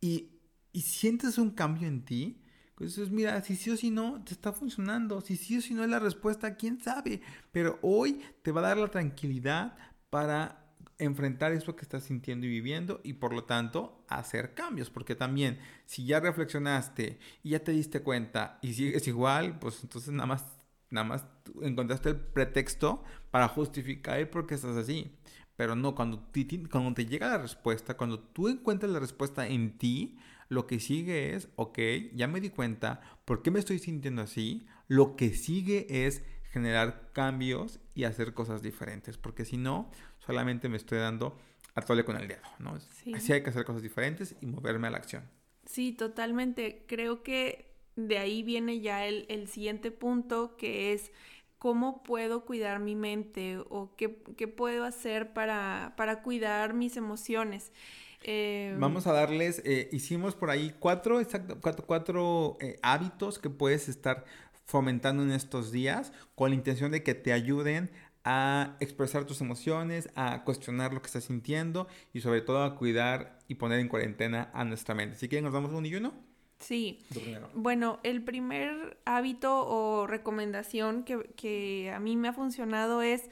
y, sientes un cambio en ti, pues mira, si sí o si no, te está funcionando. Si sí o si no es la respuesta, quién sabe. Pero hoy te va a dar la tranquilidad para enfrentar eso que estás sintiendo y viviendo y por lo tanto hacer cambios. Porque también, si ya reflexionaste y ya te diste cuenta y sigues igual, pues entonces nada más, nada más encontraste el pretexto para justificar el por qué estás así. Pero no, cuando te, cuando te llega la respuesta, cuando tú encuentras la respuesta en ti, lo que sigue es, ok, ya me di cuenta, ¿por qué me estoy sintiendo así? Lo que sigue es generar cambios y hacer cosas diferentes, porque si no, solamente me estoy dando a tole con el dedo, ¿no? Sí. Así hay que hacer cosas diferentes y moverme a la acción. Sí, totalmente. Creo que de ahí viene ya el, siguiente punto, que es cómo puedo cuidar mi mente o qué, puedo hacer para, para, cuidar mis emociones. Em, Vamos a darles, eh, hicimos por ahí cuatro, exacto, cuatro, cuatro eh, hábitos que puedes estar fomentando en estos días con la intención de que te ayuden a expresar tus emociones, a cuestionar lo que estás sintiendo y sobre todo a cuidar y poner en cuarentena a nuestra mente. Si quieren, nos damos un y uno. Sí. Bueno, el primer hábito o recomendación que, a mí me ha funcionado es,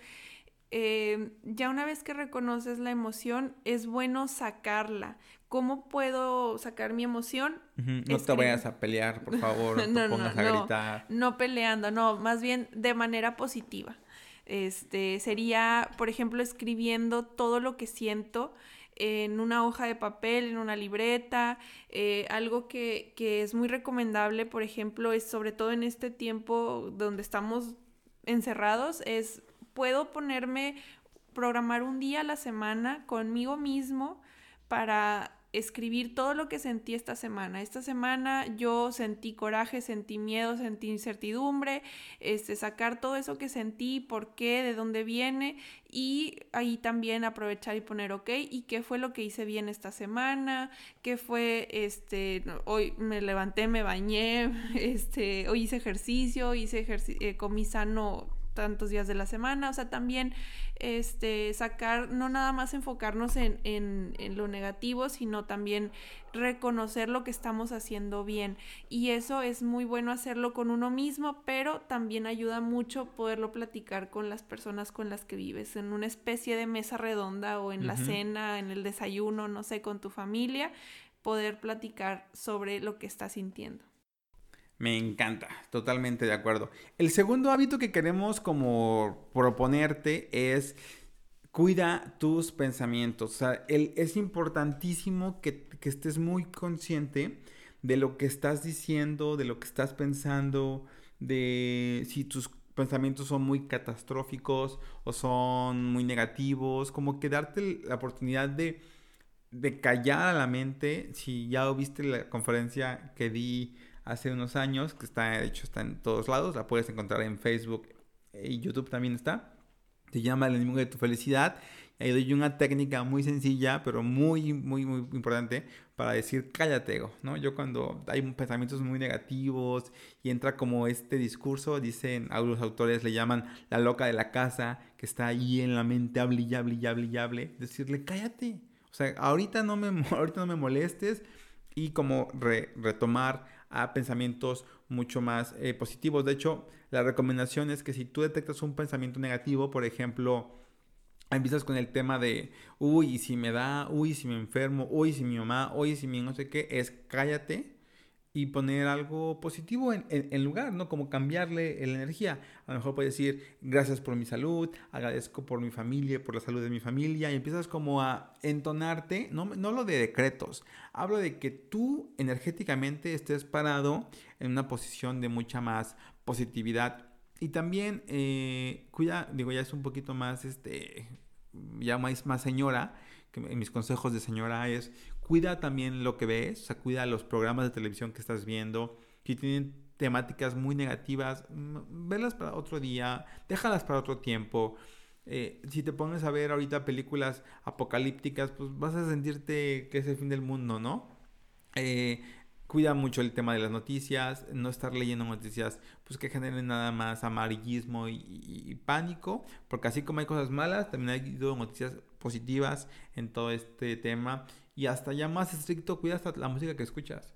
eh, ya una vez que reconoces la emoción, es bueno sacarla. ¿Cómo puedo sacar mi emoción? No te vayas a pelear, por favor, no, no, pongas a gritar. No peleando, no, más bien de manera positiva. Este, sería, por ejemplo, escribiendo todo lo que siento en una hoja de papel, en una libreta. Eh, algo que, que, es muy recomendable, por ejemplo, es sobre todo en este tiempo donde estamos encerrados, es puedo ponerme, programar un día a la semana conmigo mismo para escribir todo lo que sentí esta semana. Esta semana yo sentí coraje, sentí miedo, sentí incertidumbre, este, sacar todo eso que sentí, por qué, de dónde viene y ahí también aprovechar y poner ok y qué fue lo que hice bien esta semana, qué fue, este, hoy me levanté, me bañé, este, hoy hice ejercicio, hice eh, comí sano tantos días de la semana, o sea, también este, sacar, no nada más enfocarnos en, en, en, lo negativo, sino también reconocer lo que estamos haciendo bien. Y eso es muy bueno hacerlo con uno mismo, pero también ayuda mucho poderlo platicar con las personas con las que vives, en una especie de mesa redonda o en la cena, en el desayuno, no sé, con tu familia, poder platicar sobre lo que estás sintiendo. Me encanta, totalmente de acuerdo. El segundo hábito que queremos como proponerte es cuida tus pensamientos. O sea, es importantísimo que, que, estés muy consciente de lo que estás diciendo, de lo que estás pensando, de si tus pensamientos son muy catastróficos o son muy negativos, como que darte la oportunidad de, de callar a la mente. Si ya viste la conferencia que di hace unos años, que está, de hecho, está en todos lados, la puedes encontrar en Facebook y YouTube también está. Se llama El enemigo de tu felicidad. Y ahí doy una técnica muy sencilla, pero muy, muy, muy importante para decir cállate, ¿no? Yo cuando hay pensamientos muy negativos y entra como este discurso, dicen, algunos autores le llaman la loca de la casa, que está ahí en la mente, hable y hable y hable y hable, decirle cállate. O sea, ahorita no me, ahorita no me molestes y como retomar a pensamientos mucho más eh, positivos. De hecho, la recomendación es que si tú detectas un pensamiento negativo, por ejemplo, empiezas con el tema de, uy, si me da, uy, si me enfermo, uy, si mi mamá, uy, si mi no sé qué, es cállate y poner algo positivo en, lugar, ¿no? Como cambiarle la energía. A lo mejor puedes decir, gracias por mi salud, agradezco por mi familia, por la salud de mi familia, y empiezas como a entonarte, no, no lo de decretos, hablo de que tú energéticamente estés parado en una posición de mucha más positividad. Y también, eh, cuida, digo, ya es un poquito más, este, ya más, más señora, que mis consejos de señora es cuida también lo que ves, o sea, cuida los programas de televisión que estás viendo. Si tienen temáticas muy negativas, velas para otro día, déjalas para otro tiempo. Eh, si te pones a ver ahorita películas apocalípticas, pues vas a sentirte que es el fin del mundo, ¿no? Eh, cuida mucho el tema de las noticias, no estar leyendo noticias pues que generen nada más amarillismo y, pánico, porque así como hay cosas malas, también hay noticias positivas en todo este tema y hasta ya más estricto, cuida hasta la música que escuchas.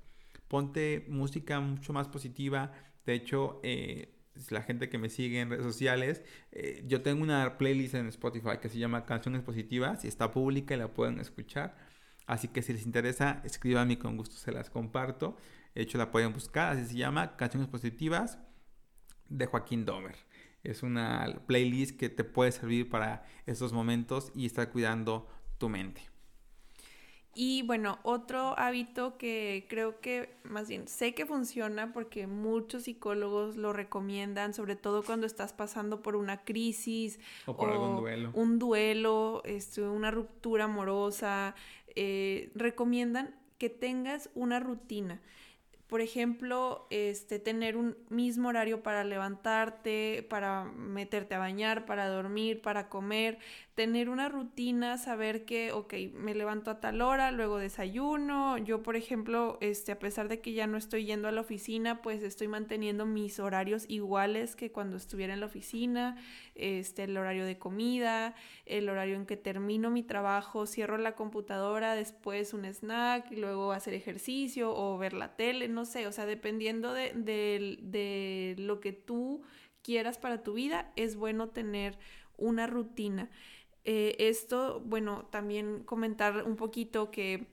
Ponte música mucho más positiva. De hecho, eh, la gente que me sigue en redes sociales, eh, yo tengo una playlist en Spotify que se llama Canciones Positivas y está pública y la pueden escuchar. Así que si les interesa, escríbanme con gusto, se las comparto. De hecho, la pueden buscar, así se llama Canciones Positivas de Joaquín Domer. Es una playlist que te puede servir para estos momentos y estar cuidando tu mente. Y bueno, otro hábito que creo que, más bien, sé que funciona porque muchos psicólogos lo recomiendan, sobre todo cuando estás pasando por una crisis o por algún duelo. Un duelo, este, una ruptura amorosa, eh, recomiendan que tengas una rutina por ejemplo, este, tener un mismo horario para levantarte, para meterte a bañar, para dormir, para comer, tener una rutina, saber que, ok, me levanto a tal hora, luego desayuno. Yo, por ejemplo, este, a pesar de que ya no estoy yendo a la oficina, pues estoy manteniendo mis horarios iguales que cuando estuviera en la oficina, este, el horario de comida, el horario en que termino mi trabajo, cierro la computadora, después un snack, y luego hacer ejercicio o ver la tele no sé, o sea, dependiendo de, lo que tú quieras para tu vida, es bueno tener una rutina. Eh, esto, bueno, también comentar un poquito que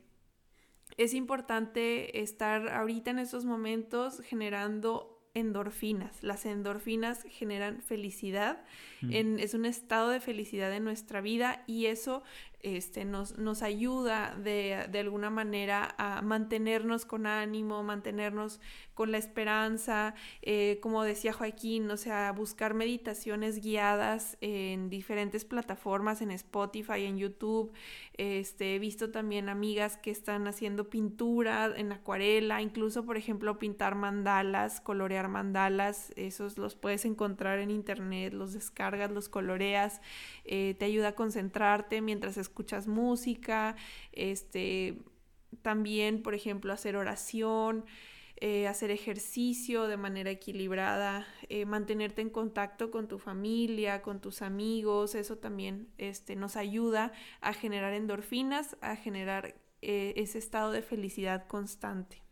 es importante estar ahorita en estos momentos generando endorfinas. Las endorfinas generan felicidad, mm. es un estado de felicidad en nuestra vida y eso este, nos, nos ayuda de, de, alguna manera a mantenernos con ánimo, mantenernos con la esperanza, eh, como decía Joaquín, o sea, buscar meditaciones guiadas en diferentes plataformas, en Spotify, en YouTube. Este, he visto también amigas que están haciendo pintura en acuarela, incluso, por ejemplo, pintar mandalas, colorear mandalas, esos los puedes encontrar en internet, los descargas, los coloreas, eh, te ayuda a concentrarte mientras escuchas música, este, también, por ejemplo, hacer oración, eh, hacer ejercicio de manera equilibrada, eh, mantenerte en contacto con tu familia, con tus amigos, eso también este, nos ayuda a generar endorfinas, a generar ese estado de felicidad constante.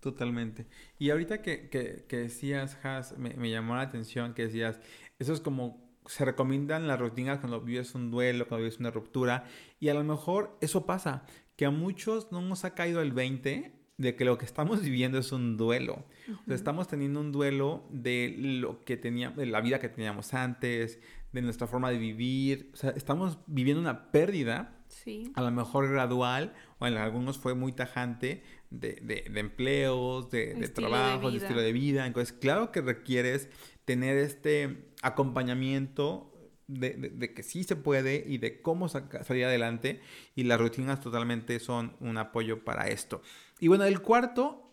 Totalmente. Y ahorita que, que, decías, Has, me, llamó la atención que decías, eso es como se recomiendan las rutinas cuando vives un duelo, cuando vives una ruptura, y a lo mejor eso pasa, que a muchos no nos ha caído el 20 de que lo que estamos viviendo es un duelo. o sea, estamos teniendo un duelo de lo que teníamos, de la vida que teníamos antes, de nuestra forma de vivir. O sea, estamos viviendo una pérdida, sí. a lo mejor gradual, o en algunos fue muy tajante, de, de, empleos, de, de trabajo, de, estilo de vida. Entonces, claro que requieres tener este acompañamiento de, que sí se puede y de cómo salir adelante y las rutinas totalmente son un apoyo para esto. Y bueno, el cuarto,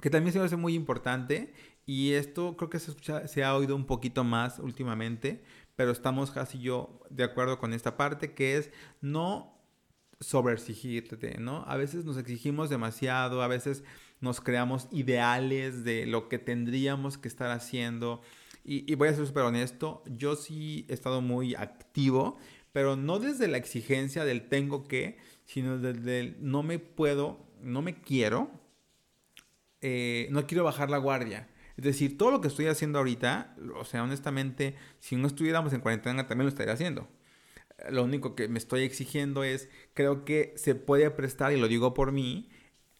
que también se me hace muy importante y esto creo que se, se ha oído un poquito más últimamente, pero estamos casi yo de acuerdo con esta parte, que es no sobreexigirte, ¿no? A veces nos exigimos demasiado, a veces nos creamos ideales de lo que tendríamos que estar haciendo y, voy a ser súper honesto, yo sí he estado muy activo, pero no desde la exigencia del tengo que, sino desde el no me puedo, no me quiero, eh, no quiero bajar la guardia. Es decir, todo lo que estoy haciendo ahorita, o sea, honestamente, si no estuviéramos en cuarentena también lo estaría haciendo. Lo único que me estoy exigiendo es, creo que se puede prestar, y lo digo por mí,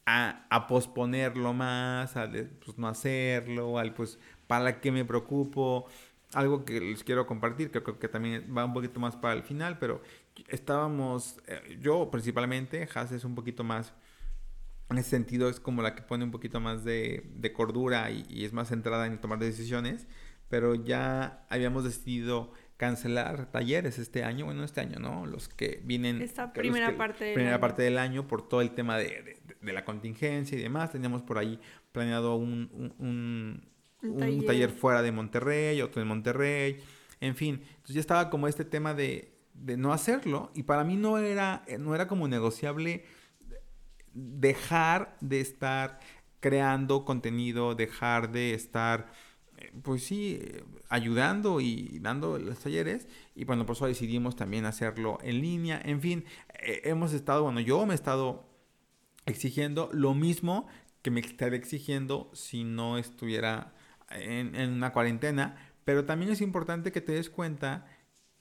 a, a posponerlo más, a pues, no hacerlo, al pues para qué me preocupo, algo que les quiero compartir, que creo que también va un poquito más para el final, pero estábamos, eh, yo principalmente, Has es un poquito más, en ese sentido es como la que pone un poquito más de, de cordura y, es más centrada en tomar decisiones, pero ya habíamos decidido cancelar talleres este año, bueno, este año, ¿no? Los que vienen... Esta primera parte del primera parte del año por todo el tema de, de, la contingencia y demás. Teníamos por ahí planeado un, un un, taller. fuera de Monterrey, otro en Monterrey, en fin. Entonces ya estaba como este tema de, no hacerlo y para mí no era, no era como negociable dejar de estar creando contenido, dejar de estar, pues sí, ayudando y dando los talleres. Y bueno, por eso decidimos también hacerlo en línea. En fin, eh, hemos estado, bueno, yo me he estado exigiendo lo mismo que me estaría exigiendo si no estuviera en, una cuarentena, pero también es importante que te des cuenta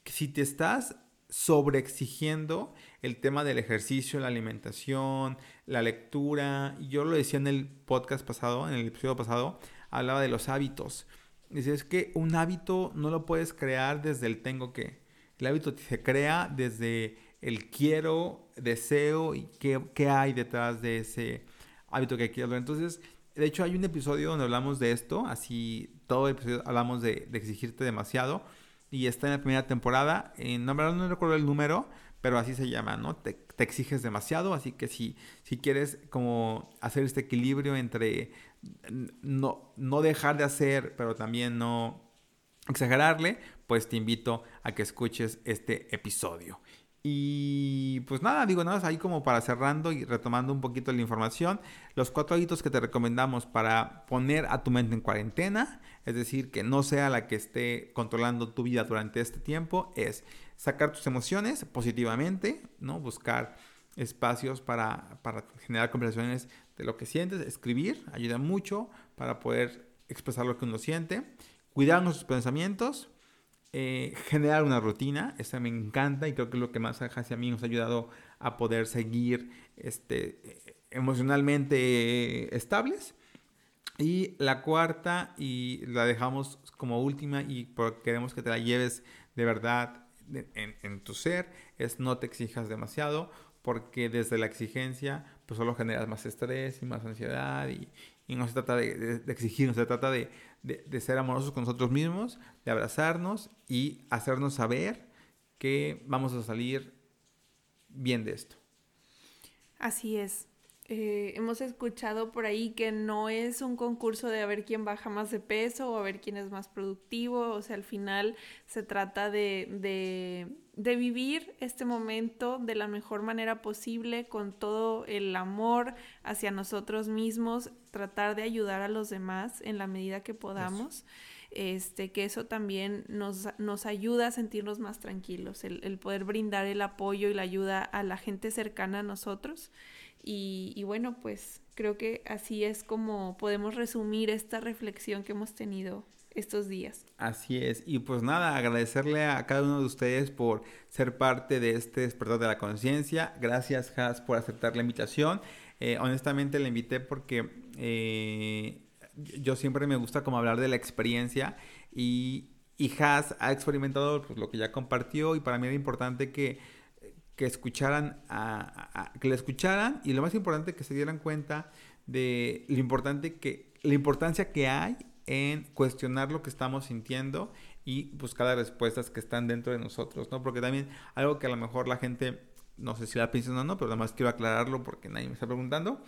que si te estás sobreexigiendo el tema del ejercicio, la alimentación, la lectura, yo lo decía en el podcast pasado, en el episodio pasado, hablaba de los hábitos. Dice, es que un hábito no lo puedes crear desde el tengo que. El hábito se crea desde el quiero, deseo y qué, qué hay detrás de ese hábito que quiero. Entonces, de hecho, hay un episodio donde hablamos de esto, así todo el episodio hablamos de, exigirte demasiado. Y está en la primera temporada. En, no, no recuerdo el número, pero así se llama, ¿no? Te, te exiges demasiado, así que si, si quieres como hacer este equilibrio entre no, no dejar de hacer, pero también no exagerarle, pues te invito a que escuches este episodio. Y pues nada, digo nada, ahí como para cerrando y retomando un poquito la información, los cuatro hábitos que te recomendamos para poner a tu mente en cuarentena, es decir, que no sea la que esté controlando tu vida durante este tiempo, es sacar tus emociones positivamente, ¿no? Buscar espacios para, para generar conversaciones de lo que sientes, escribir, ayuda mucho para poder expresar lo que uno siente, cuidar nuestros pensamientos, eh, generar una rutina, esa me encanta y creo que es lo que más hacia mí nos ha ayudado a poder seguir este, emocionalmente estables. Y la cuarta, y la dejamos como última y queremos que te la lleves de verdad en, tu ser, es no te exijas demasiado, porque desde la exigencia pues solo generas más estrés y más ansiedad y, y no se trata de, de, exigir, se trata de, de, ser amorosos con nosotros mismos, de abrazarnos y hacernos saber que vamos a salir bien de esto. Así es. Eh, hemos escuchado por ahí que no es un concurso de a ver quién baja más de peso o a ver quién es más productivo, o sea, al final se trata de, de, de vivir este momento de la mejor manera posible, con todo el amor hacia nosotros mismos, tratar de ayudar a los demás en la medida que podamos. Este, que eso también nos, nos ayuda a sentirnos más tranquilos, el, el poder brindar el apoyo y la ayuda a la gente cercana a nosotros. Y, bueno, pues creo que así es como podemos resumir esta reflexión que hemos tenido estos días. Así es. Y pues nada, agradecerle a cada uno de ustedes por ser parte de este despertar de la conciencia. Gracias, Has, por aceptar la invitación. Eh, honestamente la invité porque eh, yo siempre me gusta como hablar de la experiencia y, y Has ha experimentado pues, lo que ya compartió y para mí era importante que que escucharan, a, que le escucharan y lo más importante que se dieran cuenta de lo importante que, la importancia que hay en cuestionar lo que estamos sintiendo y buscar las respuestas que están dentro de nosotros, ¿no? Porque también algo que a lo mejor la gente, no sé si la piensa o no, pero además quiero aclararlo porque nadie me está preguntando.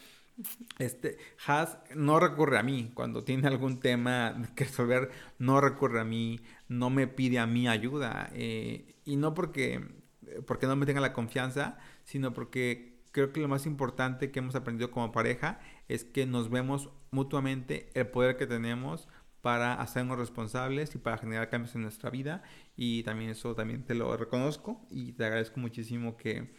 Este, Has no recurre a mí cuando tiene algún tema que resolver, no recurre a mí, no me pide a mí ayuda. Eh, y no porque porque no me tenga la confianza, sino porque creo que lo más importante que hemos aprendido como pareja es que nos vemos mutuamente el poder que tenemos para hacernos responsables y para generar cambios en nuestra vida y también eso también te lo reconozco y te agradezco muchísimo que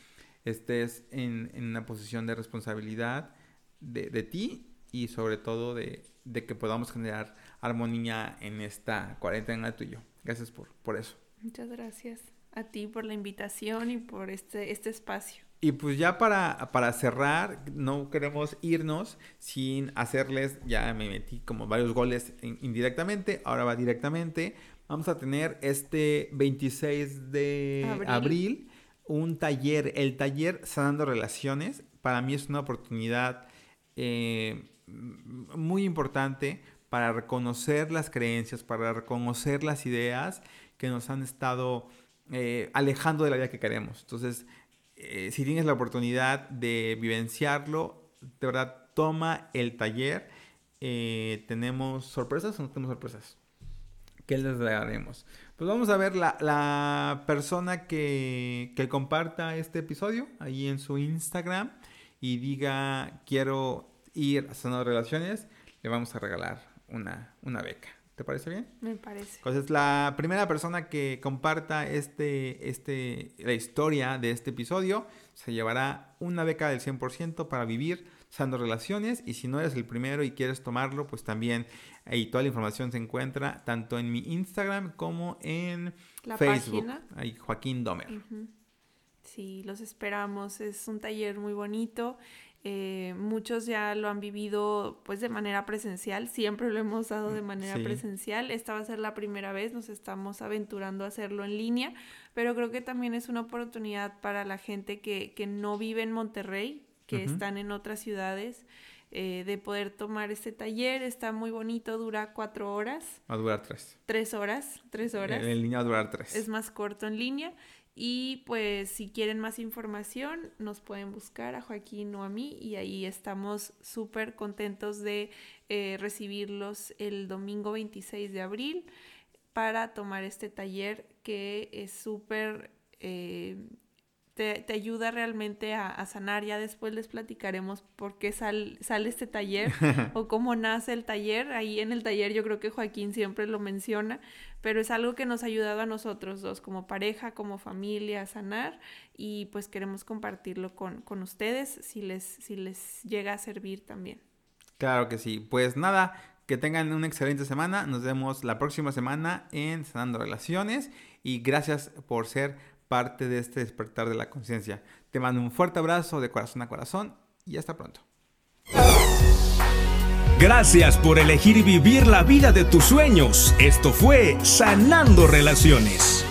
estés en, una posición de responsabilidad de, de ti y sobre todo de, de, que podamos generar armonía en esta cuarentena tuyo. Gracias por, por eso. Muchas gracias a ti por la invitación y por este, este espacio. Y pues ya para, para cerrar, no queremos irnos sin hacerles, ya me metí como varios goles indirectamente, ahora va directamente. Vamos a tener este 26 de abril. un taller, el taller Sanando Relaciones. Para mí es una oportunidad eh, muy importante para reconocer las creencias, para reconocer las ideas que nos han estado eh, alejando de la vida que queremos. Entonces, eh, si tienes la oportunidad de vivenciarlo, de verdad, toma el taller. Eh, ¿Tenemos sorpresas o no tenemos sorpresas? ¿Qué les daremos? Pues vamos a ver la, la persona que, que, comparta este episodio ahí en su Instagram y diga quiero ir a Sanado Relaciones, le vamos a regalar una, una beca. ¿Te parece bien? Me parece. Entonces, la primera persona que comparta este, este, la historia de este episodio se llevará una beca del 100% para vivir usando relaciones. Y si no eres el primero y quieres tomarlo, pues también ahí toda la información se encuentra tanto en mi Instagram como en la Facebook. Página. Ahí, Joaquín Domer. Sí, los esperamos. Es un taller muy bonito. Eh, muchos ya lo han vivido pues de manera presencial, siempre lo hemos dado de manera presencial. Esta va a ser la primera vez, nos estamos aventurando a hacerlo en línea, pero creo que también es una oportunidad para la gente que, que no vive en Monterrey, que están en otras ciudades. Eh, de poder tomar este taller. Está muy bonito, dura cuatro horas. Va a durar tres. Tres horas, tres horas. En, línea va a durar tres. Es más corto en línea Y pues si quieren más información, nos pueden buscar a Joaquín o a mí y ahí estamos súper contentos de eh, recibirlos el domingo 26 de abril para tomar este taller que es súper... Eh, te, ayuda realmente a, sanar. Ya después les platicaremos por qué sale este taller o cómo nace el taller. Ahí en el taller yo creo que Joaquín siempre lo menciona, pero es algo que nos ha ayudado a nosotros dos como pareja, como familia a sanar y pues queremos compartirlo con, con ustedes si les, si les llega a servir también. Claro que sí. Pues nada, que tengan una excelente semana. Nos vemos la próxima semana en Sanando Relaciones. Y gracias por ser parte de este despertar de la conciencia. Te mando un fuerte abrazo de corazón a corazón y hasta pronto. Gracias por elegir vivir la vida de tus sueños. Esto fue Sanando Relaciones.